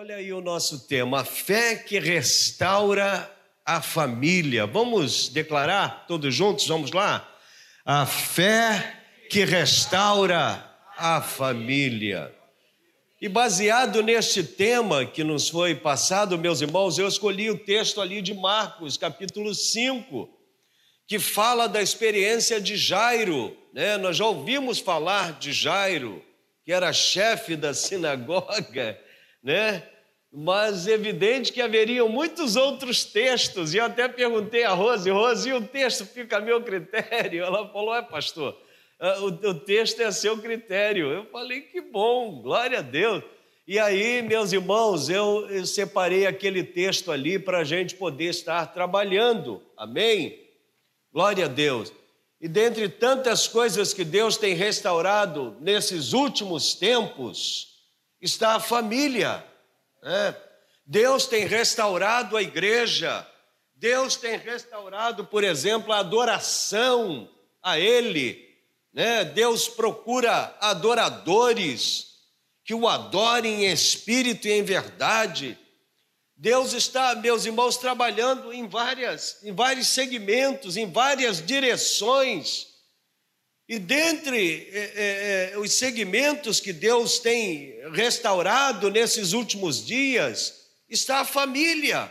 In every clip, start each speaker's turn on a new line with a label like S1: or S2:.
S1: Olha aí o nosso tema, a fé que restaura a família. Vamos declarar todos juntos? Vamos lá? A fé que restaura a família. E baseado neste tema que nos foi passado, meus irmãos, eu escolhi o texto ali de Marcos, capítulo 5, que fala da experiência de Jairo. Né? Nós já ouvimos falar de Jairo, que era chefe da sinagoga, né? mas evidente que haveriam muitos outros textos, e eu até perguntei a Rose, Rose, e o texto fica a meu critério? Ela falou, é pastor, ah, o, o texto é a seu critério. Eu falei, que bom, glória a Deus. E aí, meus irmãos, eu, eu separei aquele texto ali para a gente poder estar trabalhando, amém? Glória a Deus. E dentre tantas coisas que Deus tem restaurado nesses últimos tempos, está a família. Né? Deus tem restaurado a igreja, Deus tem restaurado, por exemplo, a adoração a Ele né? Deus procura adoradores que o adorem em espírito e em verdade. Deus está, meus irmãos, trabalhando em várias, em vários segmentos, em várias direções. E dentre é, é, é os segmentos que Deus tem restaurado nesses últimos dias está a família.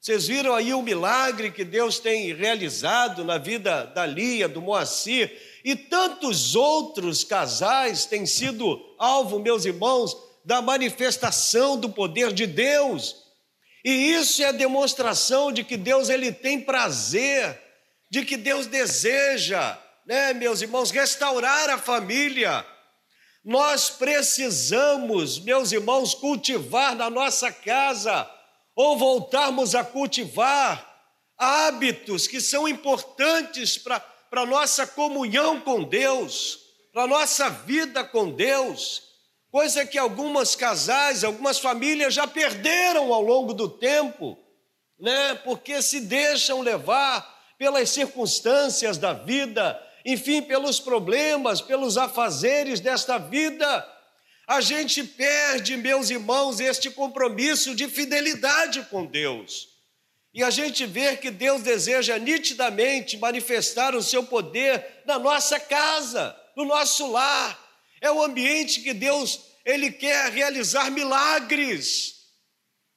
S1: Vocês viram aí o milagre que Deus tem realizado na vida da Lia, do Moacir, e tantos outros casais têm sido alvo, meus irmãos, da manifestação do poder de Deus. E isso é demonstração de que Deus ele tem prazer, de que Deus deseja, né, meus irmãos, restaurar a família. Nós precisamos, meus irmãos, cultivar na nossa casa ou voltarmos a cultivar hábitos que são importantes para a nossa comunhão com Deus, para a nossa vida com Deus, coisa que algumas casais, algumas famílias já perderam ao longo do tempo, né? Porque se deixam levar pelas circunstâncias da vida, enfim, pelos problemas, pelos afazeres desta vida. A gente perde, meus irmãos, este compromisso de fidelidade com Deus. E a gente vê que Deus deseja nitidamente manifestar o seu poder na nossa casa, no nosso lar. É o ambiente que Deus ele quer realizar milagres.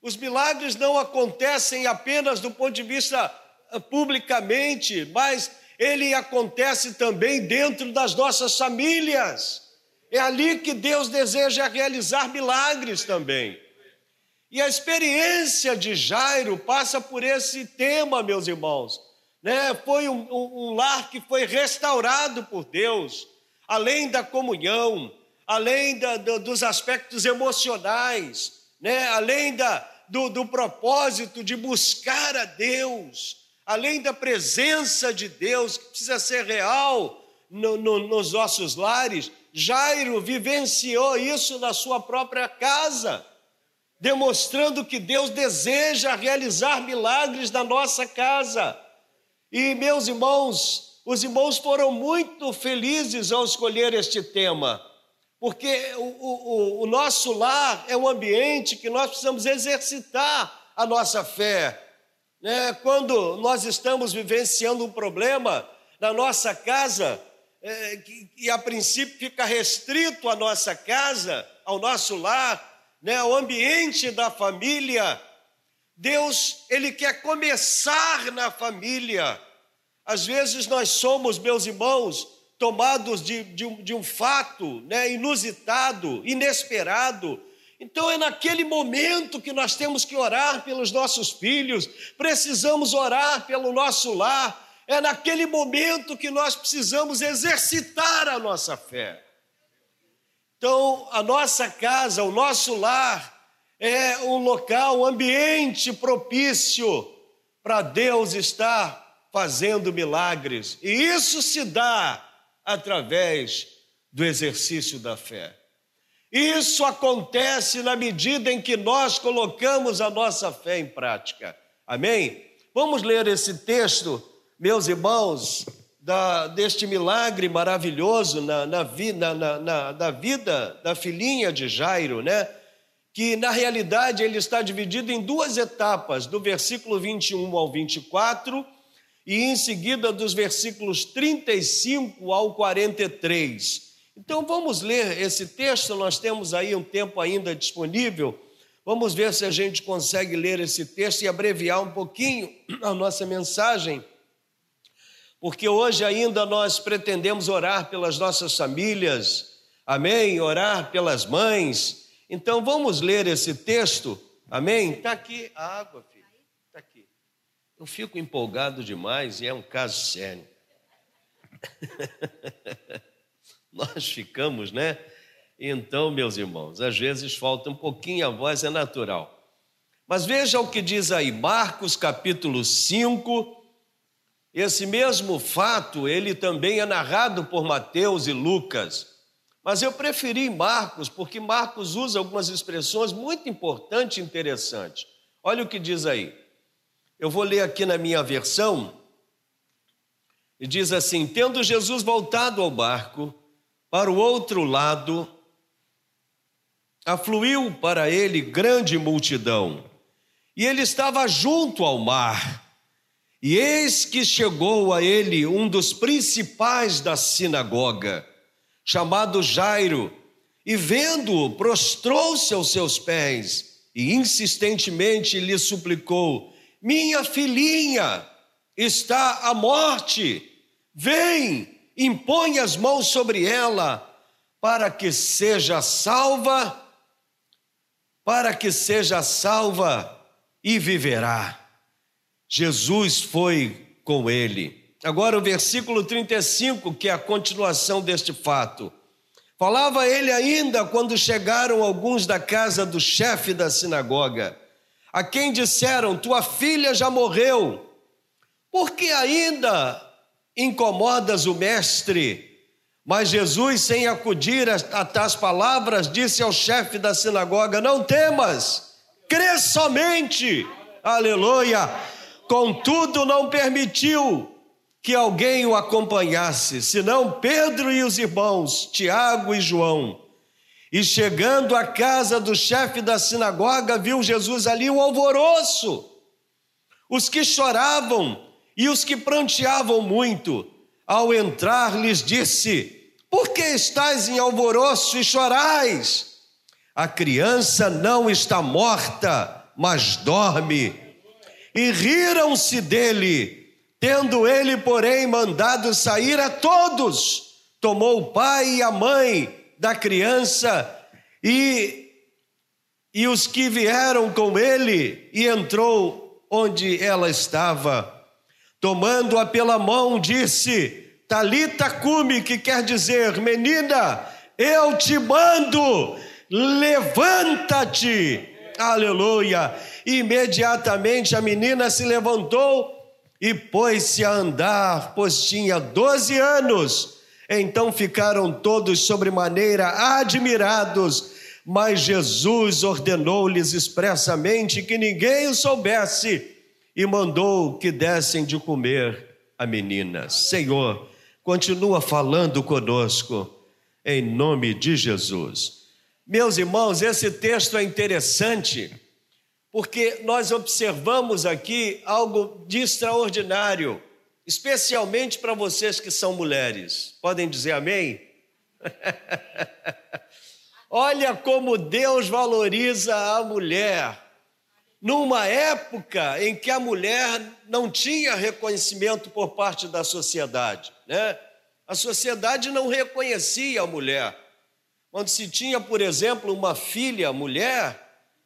S1: Os milagres não acontecem apenas do ponto de vista ah, publicamente, mas ele acontece também dentro das nossas famílias. É ali que Deus deseja realizar milagres também. E a experiência de Jairo passa por esse tema, meus irmãos. Né? Foi um, um, um lar que foi restaurado por Deus, além da comunhão, além da, do, dos aspectos emocionais, né? além da, do, do propósito de buscar a Deus, além da presença de Deus, que precisa ser real no, no, nos nossos lares. Jairo vivenciou isso na sua própria casa demonstrando que Deus deseja realizar milagres na nossa casa. E, meus irmãos, os irmãos foram muito felizes ao escolher este tema, porque o, o, o nosso lar é um ambiente que nós precisamos exercitar a nossa fé. Né? Quando nós estamos vivenciando um problema na nossa casa, é, que, que a princípio fica restrito à nossa casa, ao nosso lar, né, o ambiente da família. Deus, Ele quer começar na família. Às vezes nós somos, meus irmãos, tomados de, de, um, de um fato né, inusitado, inesperado. Então é naquele momento que nós temos que orar pelos nossos filhos, precisamos orar pelo nosso lar, é naquele momento que nós precisamos exercitar a nossa fé. Então, a nossa casa, o nosso lar, é um local, um ambiente propício para Deus estar fazendo milagres. E isso se dá através do exercício da fé. Isso acontece na medida em que nós colocamos a nossa fé em prática. Amém? Vamos ler esse texto, meus irmãos, da, deste milagre maravilhoso na, na, na, na, vida da filhinha de Jairo, né? que na realidade ele está dividido em duas etapas, do versículo 21 ao 24 e em seguida dos versículos 35 ao 43. Então vamos ler esse texto, nós temos aí um tempo ainda disponível. Vamos ver se a gente consegue ler esse texto e abreviar um pouquinho a nossa mensagem, porque hoje ainda nós pretendemos orar pelas nossas famílias, amém? Orar pelas mães. Então vamos ler esse texto, amém? Está aqui a água, filho, está aqui. Eu fico empolgado demais e é um caso sério. nós ficamos, né? Então, meus irmãos, às vezes falta um pouquinho a voz, é natural. Mas veja o que diz aí, Marcos capítulo 5. Esse mesmo fato, ele também é narrado por Mateus e Lucas. Mas eu preferi Marcos, porque Marcos usa algumas expressões muito importantes e interessantes. Olha o que diz aí. Eu vou ler aqui na minha versão. E diz assim: Tendo Jesus voltado ao barco, para o outro lado, afluiu para ele grande multidão, e ele estava junto ao mar. E eis que chegou a ele um dos principais da sinagoga, chamado Jairo, e vendo-o, prostrou-se aos seus pés e insistentemente lhe suplicou: Minha filhinha está à morte, vem impõe as mãos sobre ela, para que seja salva, para que seja salva e viverá. Jesus foi com ele. Agora o versículo 35, que é a continuação deste fato. Falava ele ainda quando chegaram alguns da casa do chefe da sinagoga, a quem disseram: Tua filha já morreu, porque ainda incomodas o mestre. Mas Jesus, sem acudir a tais palavras, disse ao chefe da sinagoga: Não temas, crê somente. Aleluia. Contudo, não permitiu que alguém o acompanhasse, senão Pedro e os irmãos, Tiago e João. E chegando à casa do chefe da sinagoga, viu Jesus ali um alvoroço. Os que choravam e os que pranteavam muito, ao entrar, lhes disse: Por que estáis em alvoroço e chorais? A criança não está morta, mas dorme. E riram-se dele, tendo ele, porém, mandado sair a todos. Tomou o pai e a mãe da criança e, e os que vieram com ele, e entrou onde ela estava Tomando-a pela mão, disse: Talita cume, que quer dizer, menina, eu te mando, levanta-te. Aleluia. Imediatamente a menina se levantou e pôs-se a andar, pois tinha doze anos. Então ficaram todos sobremaneira admirados, mas Jesus ordenou-lhes expressamente que ninguém o soubesse e mandou que dessem de comer a menina. Senhor, continua falando conosco, em nome de Jesus. Meus irmãos, esse texto é interessante, porque nós observamos aqui algo de extraordinário, especialmente para vocês que são mulheres. Podem dizer amém? Olha como Deus valoriza a mulher numa época em que a mulher não tinha reconhecimento por parte da sociedade, né? A sociedade não reconhecia a mulher. Quando se tinha, por exemplo, uma filha mulher,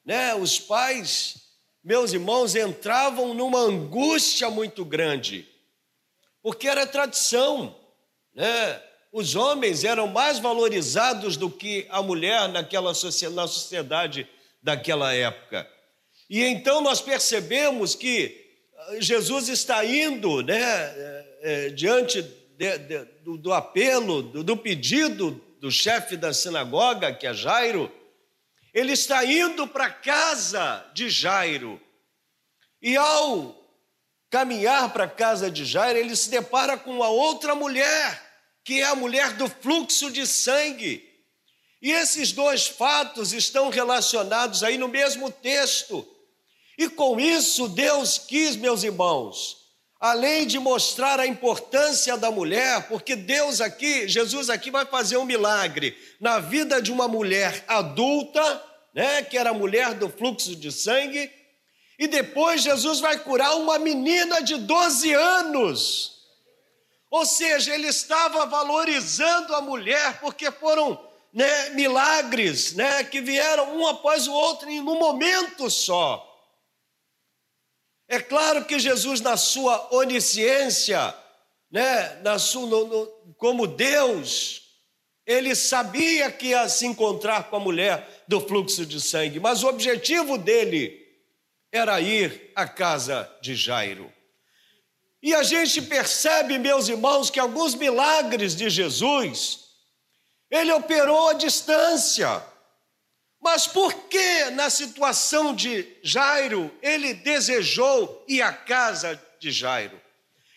S1: né, os pais, meus irmãos, entravam numa angústia muito grande, porque era tradição, né? Os homens eram mais valorizados do que a mulher naquela na sociedade daquela época. E então nós percebemos que ah, Jesus está indo né, é, diante de, de, do, do, apelo, do, do pedido do chefe da sinagoga, que é Jairo, ele está indo para a casa de Jairo. E ao caminhar para a casa de Jairo, ele se depara com uma outra mulher, que é a mulher do fluxo de sangue. E esses dois fatos estão relacionados aí no mesmo texto. E com isso, Deus quis, meus irmãos, além de mostrar a importância da mulher, porque Deus aqui, Jesus aqui vai fazer um milagre na vida de uma mulher adulta, né, que era a mulher do fluxo de sangue, e depois Jesus vai curar uma menina de 12 anos. Ou seja, ele estava valorizando a mulher porque foram né, milagres né, que vieram um após o outro em um momento só. É claro que Jesus, na sua onisciência, né, na sua, no, no, como Deus, ele sabia que ia se encontrar com a mulher do fluxo de sangue, mas o objetivo dele era ir à casa de Jairo. E a gente percebe, meus irmãos, que alguns milagres de Jesus, ele operou à distância. Mas por que na situação de Jairo ele desejou ir à casa de Jairo?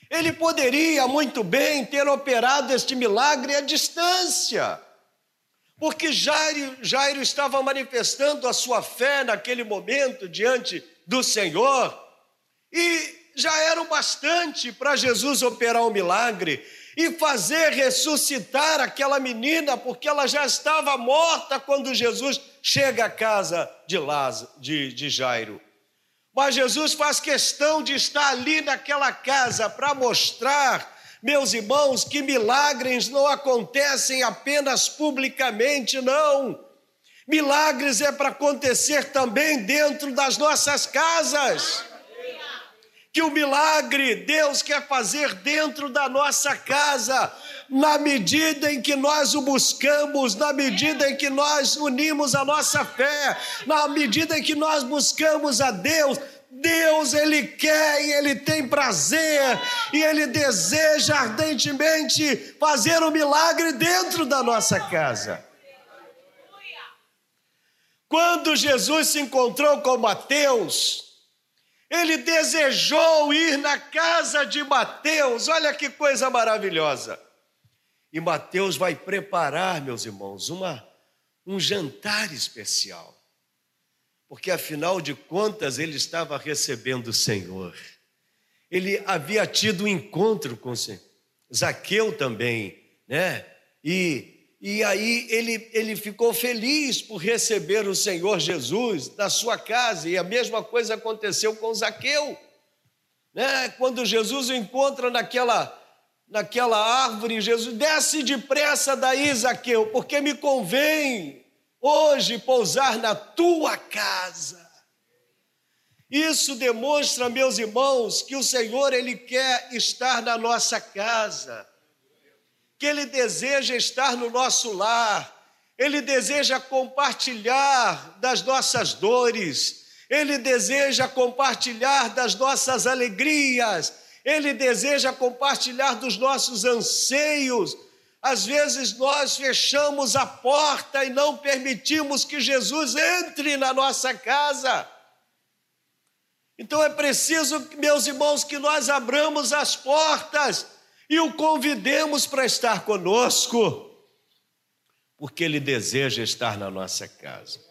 S1: Ele poderia muito bem ter operado este milagre à distância, porque Jairo, Jairo estava manifestando a sua fé naquele momento diante do Senhor, e já era o bastante para Jesus operar o um milagre e fazer ressuscitar aquela menina, porque ela já estava morta quando Jesus chega à casa de, Lázaro, de, de Jairo. Mas Jesus faz questão de estar ali naquela casa para mostrar, meus irmãos, que milagres não acontecem apenas publicamente, não. Milagres é para acontecer também dentro das nossas casas que o milagre Deus quer fazer dentro da nossa casa, na medida em que nós o buscamos, na medida em que nós unimos a nossa fé, na medida em que nós buscamos a Deus. Deus, Ele quer e Ele tem prazer e Ele deseja ardentemente fazer um milagre dentro da nossa casa. Quando Jesus se encontrou com Mateus, ele desejou ir na casa de Mateus, olha que coisa maravilhosa. E Mateus vai preparar, meus irmãos, uma, um jantar especial, porque afinal de contas ele estava recebendo o Senhor. Ele havia tido um encontro com o Senhor, Zaqueu também, né? E e aí ele, ele ficou feliz por receber o Senhor Jesus na sua casa, e a mesma coisa aconteceu com Zaqueu. Né? Quando Jesus o encontra naquela, naquela árvore, Jesus desce depressa daí, Zaqueu, porque me convém hoje pousar na tua casa. Isso demonstra, meus irmãos, que o Senhor ele quer estar na nossa casa que Ele deseja estar no nosso lar, Ele deseja compartilhar das nossas dores, Ele deseja compartilhar das nossas alegrias, Ele deseja compartilhar dos nossos anseios. Às vezes nós fechamos a porta e não permitimos que Jesus entre na nossa casa. Então é preciso, meus irmãos, que nós abramos as portas e o convidemos para estar conosco, porque ele deseja estar na nossa casa.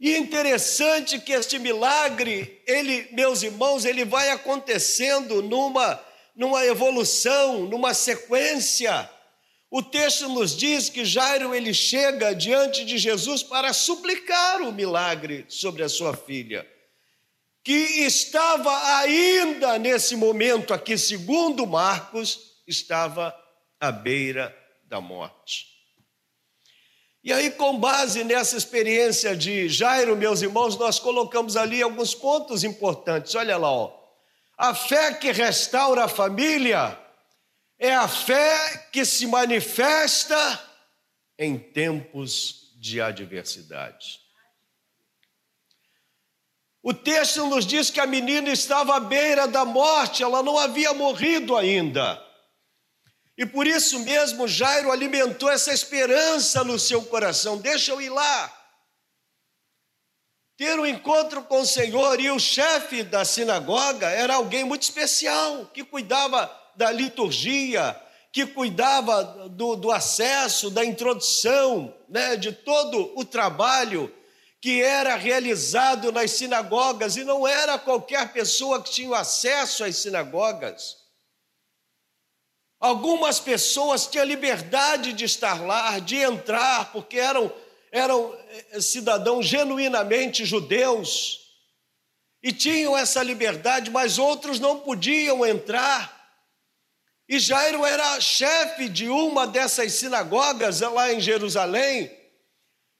S1: E é interessante que este milagre, ele, meus irmãos, ele vai acontecendo numa, numa evolução, numa sequência. O texto nos diz que Jairo ele chega diante de Jesus para suplicar o milagre sobre a sua filha que estava ainda nesse momento aqui, segundo Marcos, estava à beira da morte. E aí, com base nessa experiência de Jairo, meus irmãos, nós colocamos ali alguns pontos importantes. Olha lá, ó. A fé que restaura a família é a fé que se manifesta em tempos de adversidade. O texto nos diz que a menina estava à beira da morte, ela não havia morrido ainda. E por isso mesmo Jairo alimentou essa esperança no seu coração: deixa eu ir lá, ter um encontro com o Senhor. E o chefe da sinagoga era alguém muito especial, que cuidava da liturgia, que cuidava do, do acesso, da introdução, né, de todo o trabalho que era realizado nas sinagogas, e não era qualquer pessoa que tinha acesso às sinagogas. Algumas pessoas tinham liberdade de estar lá, de entrar, porque eram, eram eh, cidadãos genuinamente judeus e tinham essa liberdade, mas outros não podiam entrar. E Jairo era chefe de uma dessas sinagogas lá em Jerusalém,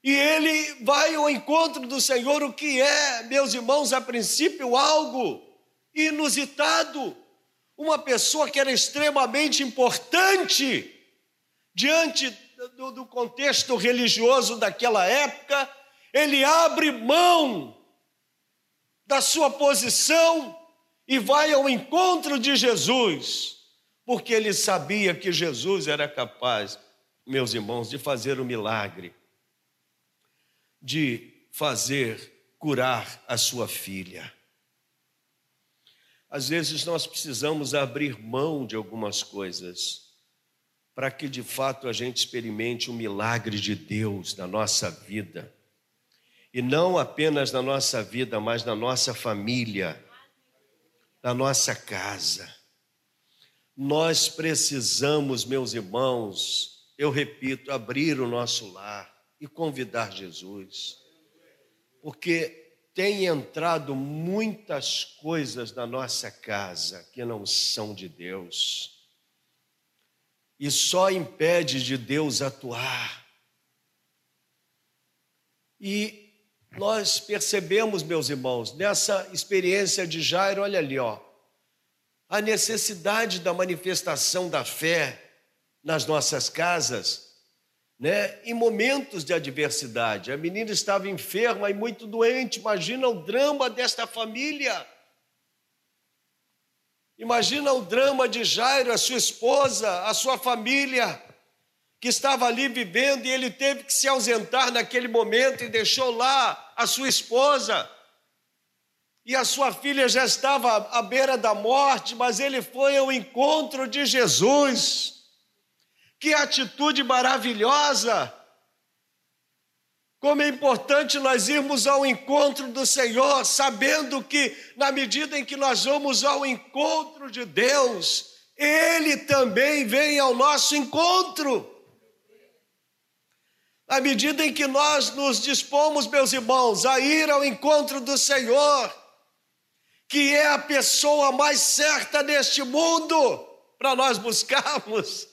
S1: e ele vai ao encontro do Senhor, o que é, meus irmãos, a princípio algo inusitado. Uma pessoa que era extremamente importante diante do, do contexto religioso daquela época, ele abre mão da sua posição e vai ao encontro de Jesus, porque ele sabia que Jesus era capaz, meus irmãos, de fazer o um milagre, de fazer curar a sua filha. Às vezes nós precisamos abrir mão de algumas coisas para que de fato a gente experimente o milagre de Deus na nossa vida. E não apenas na nossa vida, mas na nossa família, na nossa casa. Nós precisamos, meus irmãos, eu repito, abrir o nosso lar e convidar Jesus. Porque tem entrado muitas coisas na nossa casa que não são de Deus. E só impede de Deus atuar. E nós percebemos, meus irmãos, nessa experiência de Jairo, olha ali, ó, a necessidade da manifestação da fé nas nossas casas, né? Em momentos de adversidade. A menina estava enferma e muito doente. Imagina o drama desta família. Imagina o drama de Jairo, a sua esposa, a sua família que estava ali vivendo e ele teve que se ausentar naquele momento e deixou lá a sua esposa. E a sua filha já estava à beira da morte, mas ele foi ao encontro de Jesus. Que atitude maravilhosa! Como é importante nós irmos ao encontro do Senhor, sabendo que, na medida em que nós vamos ao encontro de Deus, Ele também vem ao nosso encontro. À medida em que nós nos dispomos, meus irmãos, a ir ao encontro do Senhor, que é a pessoa mais certa neste mundo para nós buscarmos,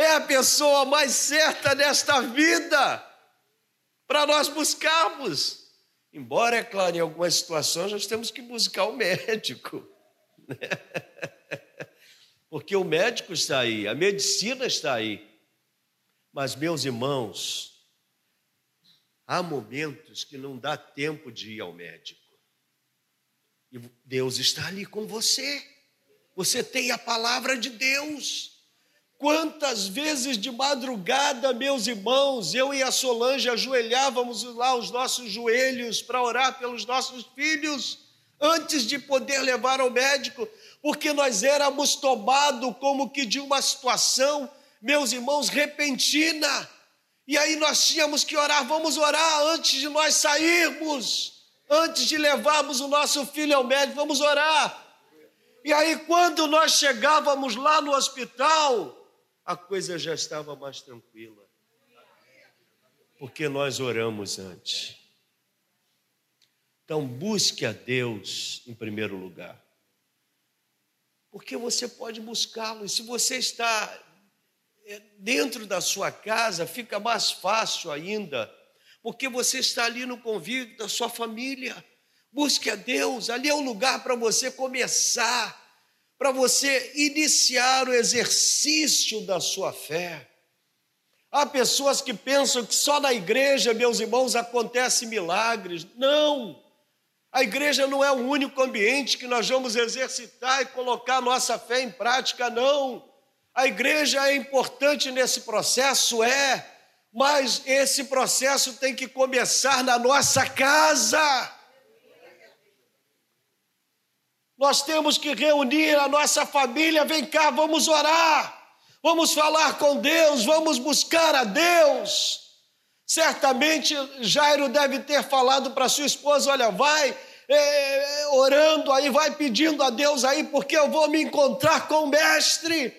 S1: é a pessoa mais certa nesta vida para nós buscarmos. Embora, é claro, em algumas situações nós temos que buscar o médico, né? porque o médico está aí, a medicina está aí. Mas, meus irmãos, Há momentos que não dá tempo de ir ao médico. E Deus está ali com você. Você tem a palavra de Deus. Quantas vezes de madrugada, meus irmãos, eu e a Solange ajoelhávamos lá os nossos joelhos para orar pelos nossos filhos, antes de poder levar ao médico, porque nós éramos tomados como que de uma situação, meus irmãos, repentina e aí nós tínhamos que orar, vamos orar antes de nós sairmos, antes de levarmos o nosso filho ao médico, vamos orar. E aí, quando nós chegávamos lá no hospital, a coisa já estava mais tranquila, porque nós oramos antes. Então, busque a Deus em primeiro lugar, porque você pode buscá-lo, e se você está é, dentro da sua casa fica mais fácil ainda, porque você está ali no convívio da sua família. Busque a Deus, ali é o lugar para você começar, para você iniciar o exercício da sua fé. Há pessoas que pensam que só na igreja, meus irmãos, acontecem milagres. Não! A igreja não é o único ambiente que nós vamos exercitar e colocar nossa fé em prática, não. A igreja é importante nesse processo, é, mas esse processo tem que começar na nossa casa. Nós temos que reunir a nossa família, vem cá, vamos orar. Vamos falar com Deus, vamos buscar a Deus. Certamente Jairo deve ter falado para sua esposa: olha, vai é, orando aí, vai pedindo a Deus aí, porque eu vou me encontrar com o Mestre.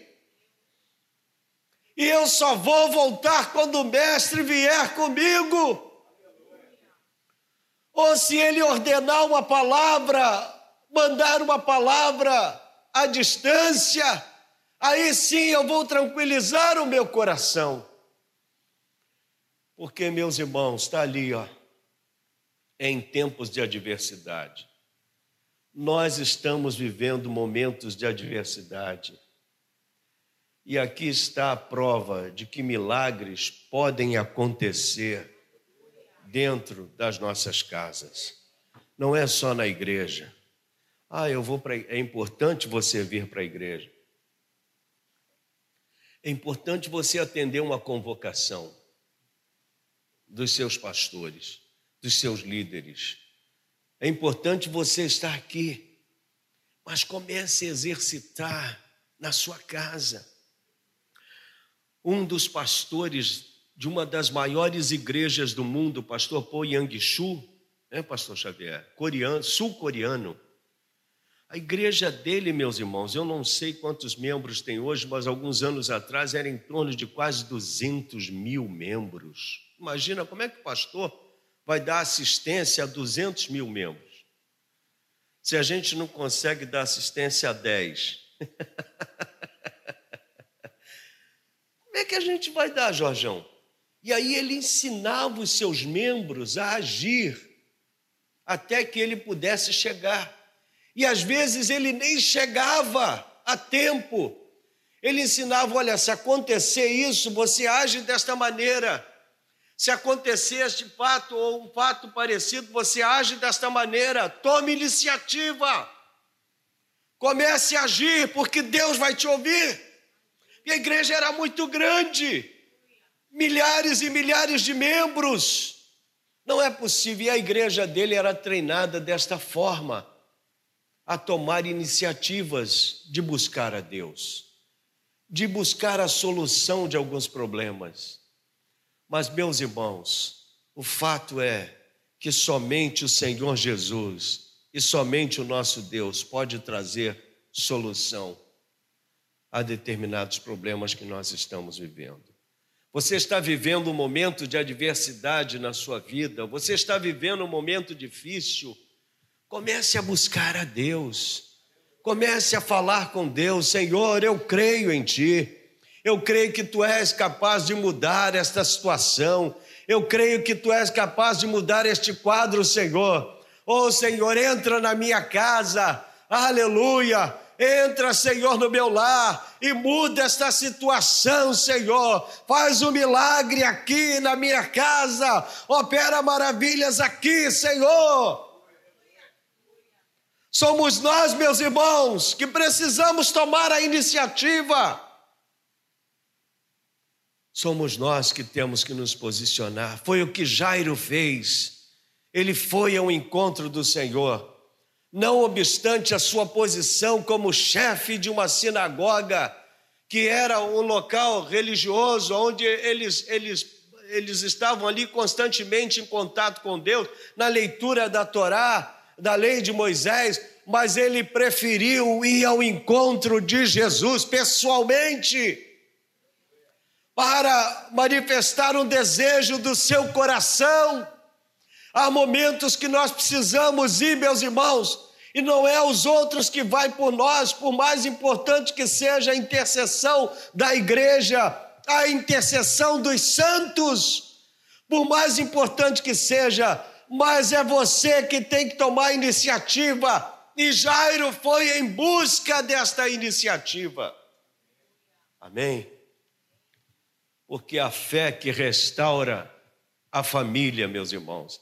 S1: E eu só vou voltar quando o Mestre vier comigo. Ou se ele ordenar uma palavra, mandar uma palavra à distância, aí sim eu vou tranquilizar o meu coração. Porque, meus irmãos, está ali, ó, em tempos de adversidade. Nós estamos vivendo momentos de adversidade. E aqui está a prova de que milagres podem acontecer dentro das nossas casas. Não é só na igreja. Ah, eu vou para é importante você vir para a igreja. É importante você atender uma convocação dos seus pastores, dos seus líderes. É importante você estar aqui, mas comece a exercitar na sua casa. Um dos pastores de uma das maiores igrejas do mundo, pastor Po Yang-shu, né, pastor Xavier? Coreano, sul-coreano. A igreja dele, meus irmãos, eu não sei quantos membros tem hoje, mas alguns anos atrás era em torno de quase 200 mil membros. Imagina como é que o pastor vai dar assistência a 200 mil membros. Se a gente não consegue dar assistência a 10. como é que a gente vai dar, Jorjão? E aí ele ensinava os seus membros a agir até que ele pudesse chegar. E às vezes ele nem chegava a tempo. Ele ensinava: olha, se acontecer isso, você age desta maneira. Se acontecer este fato ou um fato parecido, você age desta maneira. Tome iniciativa. Comece a agir, porque Deus vai te ouvir. E a igreja era muito grande milhares e milhares de membros. Não é possível. E a igreja dele era treinada desta forma, a tomar iniciativas de buscar a Deus, de buscar a solução de alguns problemas. Mas, meus irmãos, o fato é que somente o Senhor Jesus e somente o nosso Deus pode trazer solução a determinados problemas que nós estamos vivendo. Você está vivendo um momento de adversidade na sua vida, você está vivendo um momento difícil. Comece a buscar a Deus, comece a falar com Deus: Senhor, eu creio em Ti, eu creio que Tu és capaz de mudar esta situação, eu creio que Tu és capaz de mudar este quadro, Senhor. Oh, Senhor, entra na minha casa, aleluia Entra, Senhor, no meu lar e muda esta situação, Senhor. Faz um milagre aqui na minha casa. Opera maravilhas aqui, Senhor. Somos nós, meus irmãos, que precisamos tomar a iniciativa. Somos nós que temos que nos posicionar. Foi o que Jairo fez. Ele foi ao encontro do Senhor não obstante a sua posição como chefe de uma sinagoga, que era um local religioso onde eles, eles, eles estavam ali constantemente em contato com Deus, na leitura da Torá, da lei de Moisés, mas ele preferiu ir ao encontro de Jesus pessoalmente para manifestar um desejo do seu coração. Há momentos que nós precisamos ir, meus irmãos, e não é os outros que vai por nós, por mais importante que seja a intercessão da igreja, a intercessão dos santos, por mais importante que seja, mas é você que tem que tomar a iniciativa. E Jairo foi em busca desta iniciativa. Amém? Porque a fé que restaura a família, meus irmãos,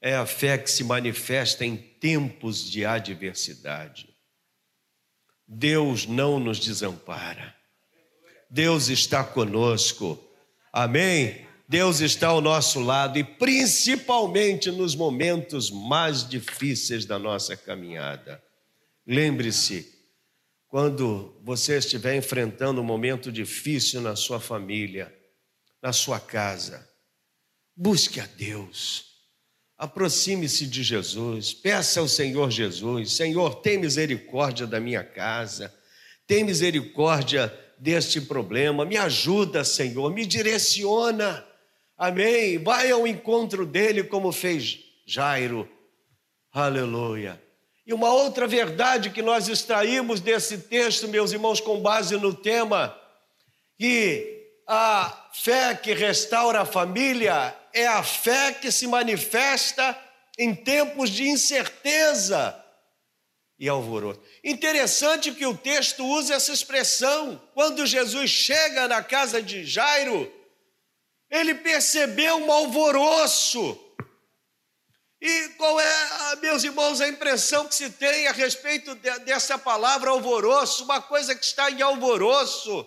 S1: é a fé que se manifesta em tempos de adversidade. Deus não nos desampara. Deus está conosco. Amém? Deus está ao nosso lado e principalmente nos momentos mais difíceis da nossa caminhada. Lembre-se, quando você estiver enfrentando um momento difícil na sua família, na sua casa, busque a Deus. Aproxime-se de Jesus, peça ao Senhor Jesus: Senhor, tem misericórdia da minha casa, tem misericórdia deste problema, me ajuda, Senhor, me direciona. Amém. Vai ao encontro dele como fez Jairo. Aleluia. E uma outra verdade que nós extraímos desse texto, meus irmãos, com base no tema, que a fé que restaura a família é a fé que se manifesta em tempos de incerteza e alvoroço. Interessante que o texto usa essa expressão. Quando Jesus chega na casa de Jairo, ele percebeu um alvoroço. E qual é, meus irmãos, a impressão que se tem a respeito de, dessa palavra alvoroço? Uma coisa que está em alvoroço,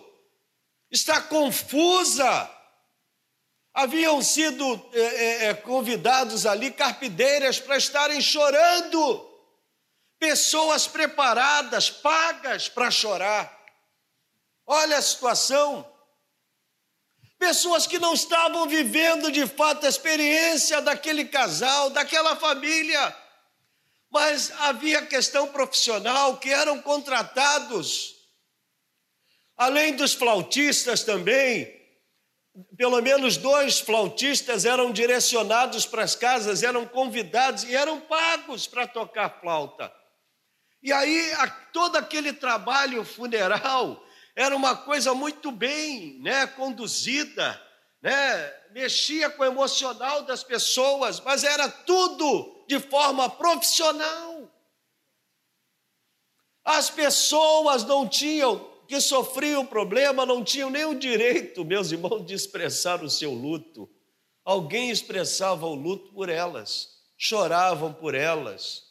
S1: está confusa. Haviam sido é, é, é convidados ali carpideiras para estarem chorando, pessoas preparadas, pagas para chorar. Olha a situação. Pessoas que não estavam vivendo de fato a experiência daquele casal, daquela família, mas havia questão profissional que eram contratados. Além dos flautistas também, pelo menos dois flautistas eram direcionados para as casas, eram convidados e eram pagos para tocar flauta. E aí, todo aquele trabalho funeral era uma coisa muito bem né, conduzida, né, mexia com o emocional das pessoas, mas era tudo de forma profissional. As pessoas não tinham, que sofriam o problema, não tinham nem o direito, meus irmãos, de expressar o seu luto. Alguém expressava o luto por elas, choravam por elas.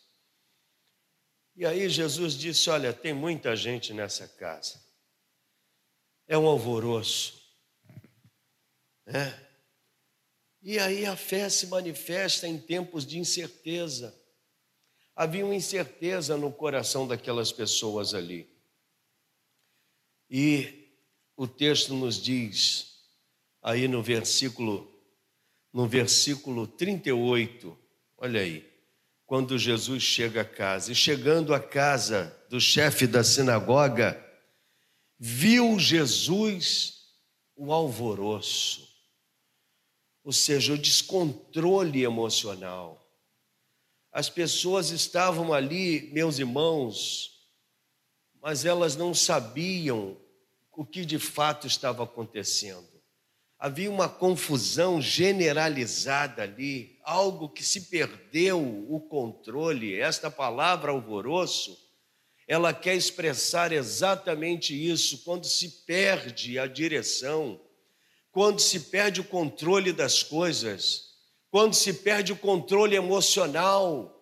S1: E aí Jesus disse: Olha, tem muita gente nessa casa é um alvoroço. É. E aí a fé se manifesta em tempos de incerteza. Havia uma incerteza no coração daquelas pessoas ali. E o texto nos diz, aí no versículo, no versículo 38, olha aí, quando Jesus chega a casa, e chegando à casa do chefe da sinagoga, viu Jesus o alvoroço, ou seja, o descontrole emocional. As pessoas estavam ali, meus irmãos, mas elas não sabiam o que de fato estava acontecendo. Havia uma confusão generalizada ali, algo que se perdeu o controle. Esta palavra alvoroço ela quer expressar exatamente isso, quando se perde a direção, quando se perde o controle das coisas, quando se perde o controle emocional.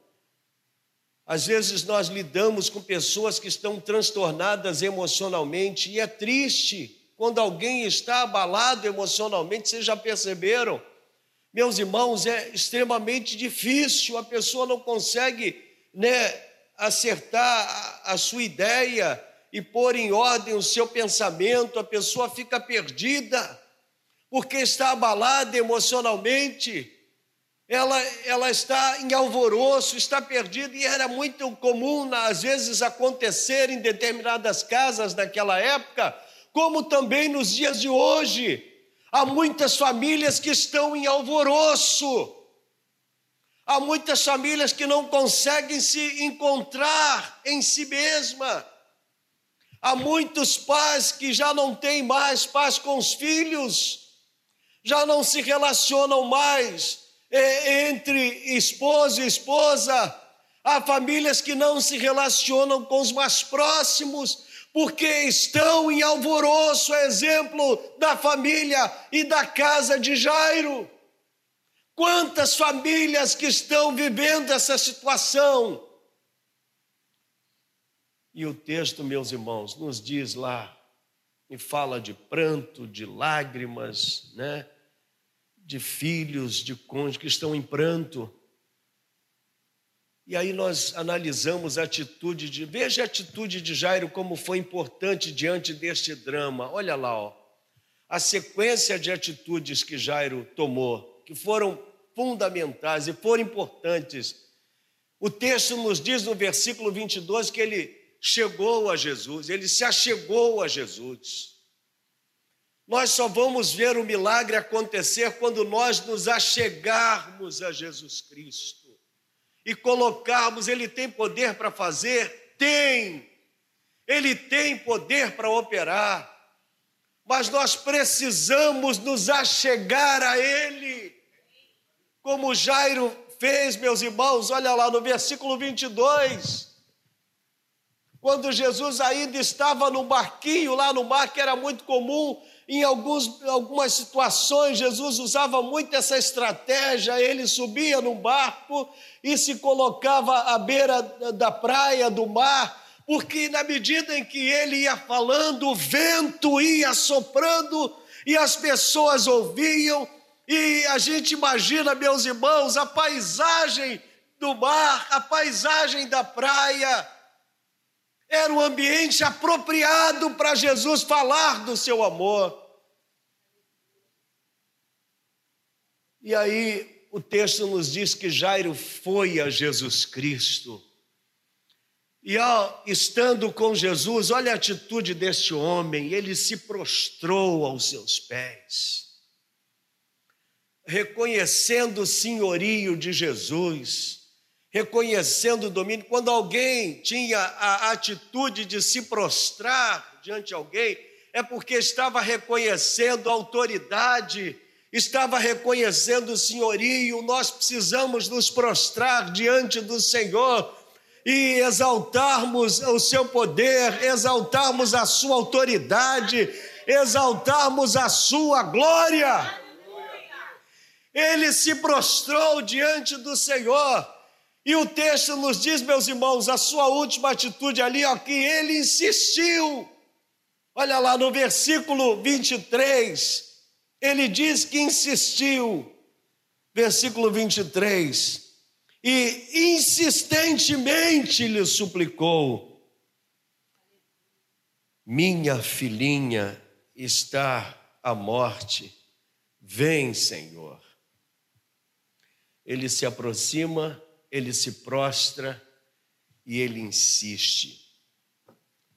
S1: Às vezes nós lidamos com pessoas que estão transtornadas emocionalmente e é triste quando alguém está abalado emocionalmente, vocês já perceberam? Meus irmãos, é extremamente difícil, a pessoa não consegue, né, acertar a sua ideia e pôr em ordem o seu pensamento, a pessoa fica perdida, porque está abalada emocionalmente, ela, ela está em alvoroço, está perdida, e era muito comum, às vezes, acontecer em determinadas casas naquela época, como também nos dias de hoje. Há muitas famílias que estão em alvoroço, Há muitas famílias que não conseguem se encontrar em si mesma. Há muitos pais que já não têm mais paz com os filhos, já não se relacionam mais é, entre esposo e esposa. Há famílias que não se relacionam com os mais próximos, porque estão em alvoroço, exemplo da família e da casa de Jairo. Quantas famílias que estão vivendo essa situação? E o texto, meus irmãos, nos diz lá, e fala de pranto, de lágrimas, né? de filhos, de cônjuges que estão em pranto. E aí nós analisamos a atitude de. Veja a atitude de Jairo como foi importante diante deste drama. Olha lá, ó. A sequência de atitudes que Jairo tomou, que foram fundamentais e foram importantes. O texto nos diz no versículo 22 que ele chegou a Jesus, ele se achegou a Jesus. Nós só vamos ver o milagre acontecer quando nós nos achegarmos a Jesus Cristo e colocarmos, Ele tem poder para fazer? Tem. Ele tem poder para operar. Mas nós precisamos nos achegar a Ele. Como Jairo fez, meus irmãos, olha lá no versículo 22. Quando Jesus ainda estava no barquinho lá no mar, que era muito comum em alguns, algumas situações, Jesus usava muito essa estratégia. Ele subia no barco e se colocava à beira da praia, do mar, porque na medida em que ele ia falando, o vento ia soprando e as pessoas ouviam. E a gente imagina, meus irmãos, a paisagem do mar, a paisagem da praia. Era um ambiente apropriado para Jesus falar do seu amor. E aí o texto nos diz que Jairo foi a Jesus Cristo. E ó, estando com Jesus, olha a atitude deste homem, ele se prostrou aos seus pés, reconhecendo o senhorio de Jesus, reconhecendo o domínio. Quando alguém tinha a atitude de se prostrar diante de alguém, é porque estava reconhecendo a autoridade estava reconhecendo o senhorio, nós precisamos nos prostrar diante do Senhor e exaltarmos o seu poder, exaltarmos a sua autoridade, exaltarmos a sua glória. Ele se prostrou diante do Senhor. E o texto nos diz, meus irmãos, a sua última atitude ali, ó, que ele insistiu. Olha lá no versículo 23. Ele diz que insistiu, versículo 23, e insistentemente lhe suplicou: Minha filhinha está à morte, vem, Senhor. Ele se aproxima, ele se prostra e ele insiste.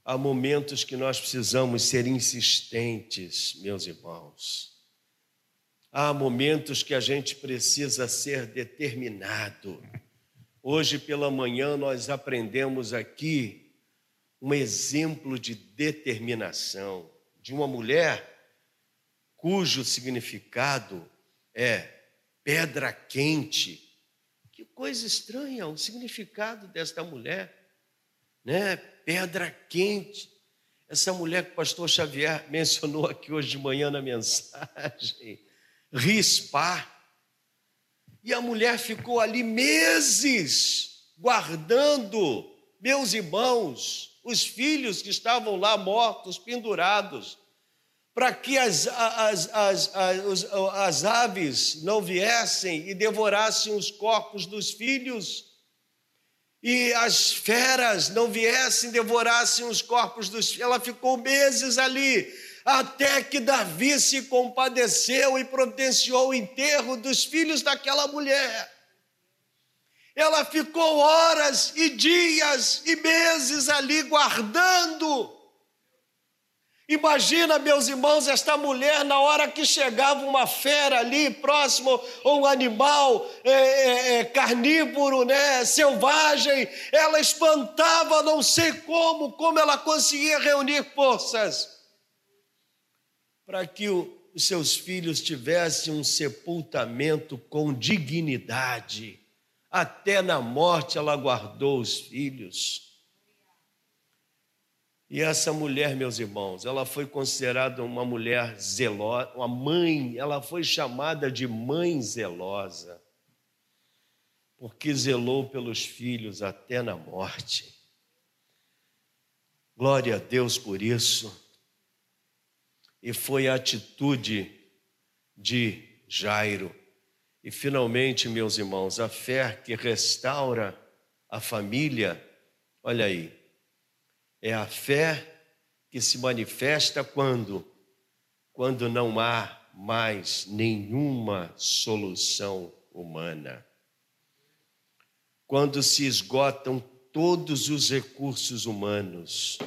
S1: Há momentos que nós precisamos ser insistentes, meus irmãos. Há momentos que a gente precisa ser determinado. Hoje pela manhã nós aprendemos aqui um exemplo de determinação de uma mulher cujo significado é pedra quente. Que coisa estranha o significado desta mulher, né? Pedra quente. Essa mulher que o pastor Xavier mencionou aqui hoje de manhã na mensagem Rispa. E a mulher ficou ali meses guardando, meus irmãos, os filhos que estavam lá mortos, pendurados, para que as, as, as, as, as aves não viessem e devorassem os corpos dos filhos, e as feras não viessem e devorassem os corpos dos filhos. Ela ficou meses ali até que Davi se compadeceu e providenciou o enterro dos filhos daquela mulher. Ela ficou horas e dias e meses ali guardando. Imagina, meus irmãos, esta mulher, na hora que chegava uma fera ali próximo, ou um animal é, é, é carnívoro, né, selvagem, ela espantava, não sei como, como ela conseguia reunir forças para que os seus filhos tivessem um sepultamento com dignidade. Até na morte ela guardou os filhos. E essa mulher, meus irmãos, ela foi considerada uma mulher zelosa, uma mãe, ela foi chamada de mãe zelosa, porque zelou pelos filhos até na morte. Glória a Deus por isso e foi a atitude de Jairo. E finalmente, meus irmãos, a fé que restaura a família, olha aí, é a fé que se manifesta quando quando não há mais nenhuma solução humana. Quando se esgotam todos os recursos humanos,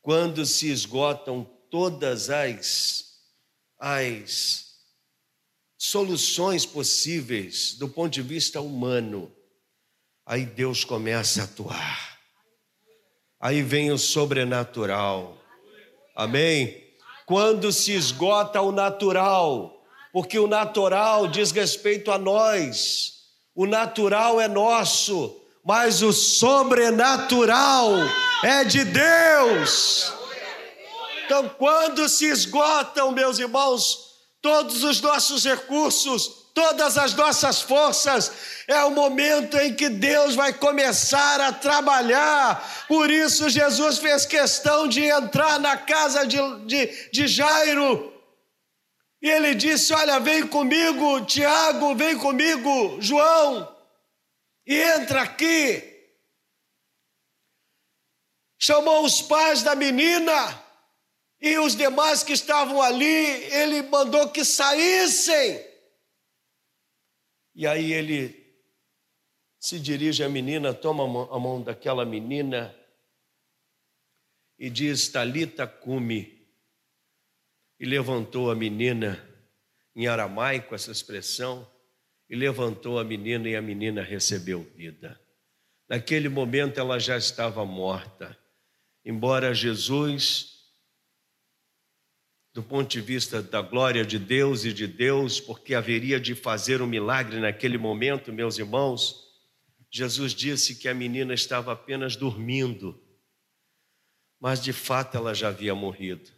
S1: quando se esgotam todas as, as soluções possíveis do ponto de vista humano, aí Deus começa a atuar. Aí vem o sobrenatural. Amém? Quando se esgota o natural, porque o natural diz respeito a nós, o natural é nosso, mas o sobrenatural é de Deus. Então, quando se esgotam, meus irmãos, todos os nossos recursos, todas as nossas forças, é o momento em que Deus vai começar a trabalhar. Por isso, Jesus fez questão de entrar na casa de, de, de Jairo. E ele disse: Olha, vem comigo, Tiago, vem comigo, João, e entra aqui. Chamou os pais da menina e os demais que estavam ali, ele mandou que saíssem. E aí ele se dirige à menina, toma a mão daquela menina e diz: Talita cumi. E levantou a menina, em aramaico essa expressão, e levantou a menina e a menina recebeu vida. Naquele momento ela já estava morta. Embora Jesus do ponto de vista da glória de Deus e de Deus, porque haveria de fazer um milagre naquele momento, meus irmãos. Jesus disse que a menina estava apenas dormindo, mas de fato ela já havia morrido.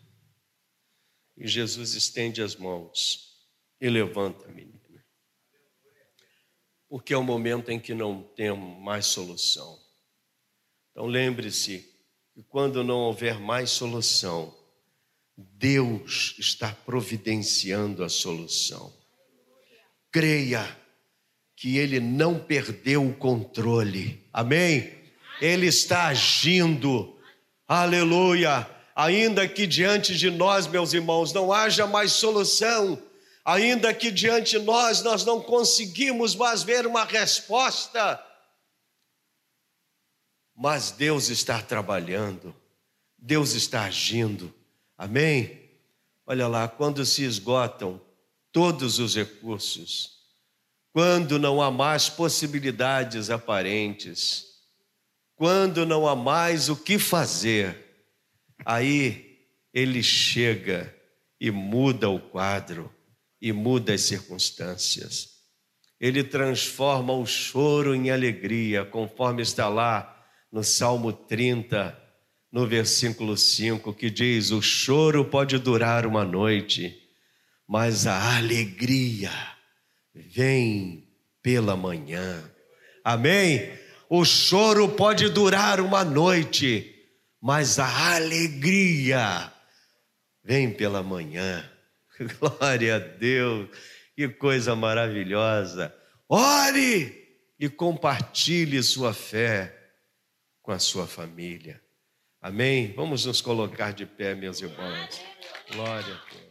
S1: E Jesus estende as mãos e levanta a menina. Porque é o momento em que não tem mais solução. Então lembre-se que quando não houver mais solução, Deus está providenciando a solução. Creia que Ele não perdeu o controle, amém? Ele está agindo, aleluia. Ainda que diante de nós, meus irmãos, não haja mais solução, ainda que diante de nós nós não conseguimos mais ver uma resposta, mas Deus está trabalhando, Deus está agindo. Amém? Olha lá, quando se esgotam todos os recursos, quando não há mais possibilidades aparentes, quando não há mais o que fazer, aí ele chega e muda o quadro e muda as circunstâncias. Ele transforma o choro em alegria, conforme está lá no Salmo 30, no versículo 5, que diz: O choro pode durar uma noite, mas a alegria vem pela manhã. Amém? O choro pode durar uma noite, mas a alegria vem pela manhã. Glória a Deus, que coisa maravilhosa. Ore e compartilhe sua fé com a sua família. Amém? Vamos nos colocar de pé, meus irmãos. Glória a Deus.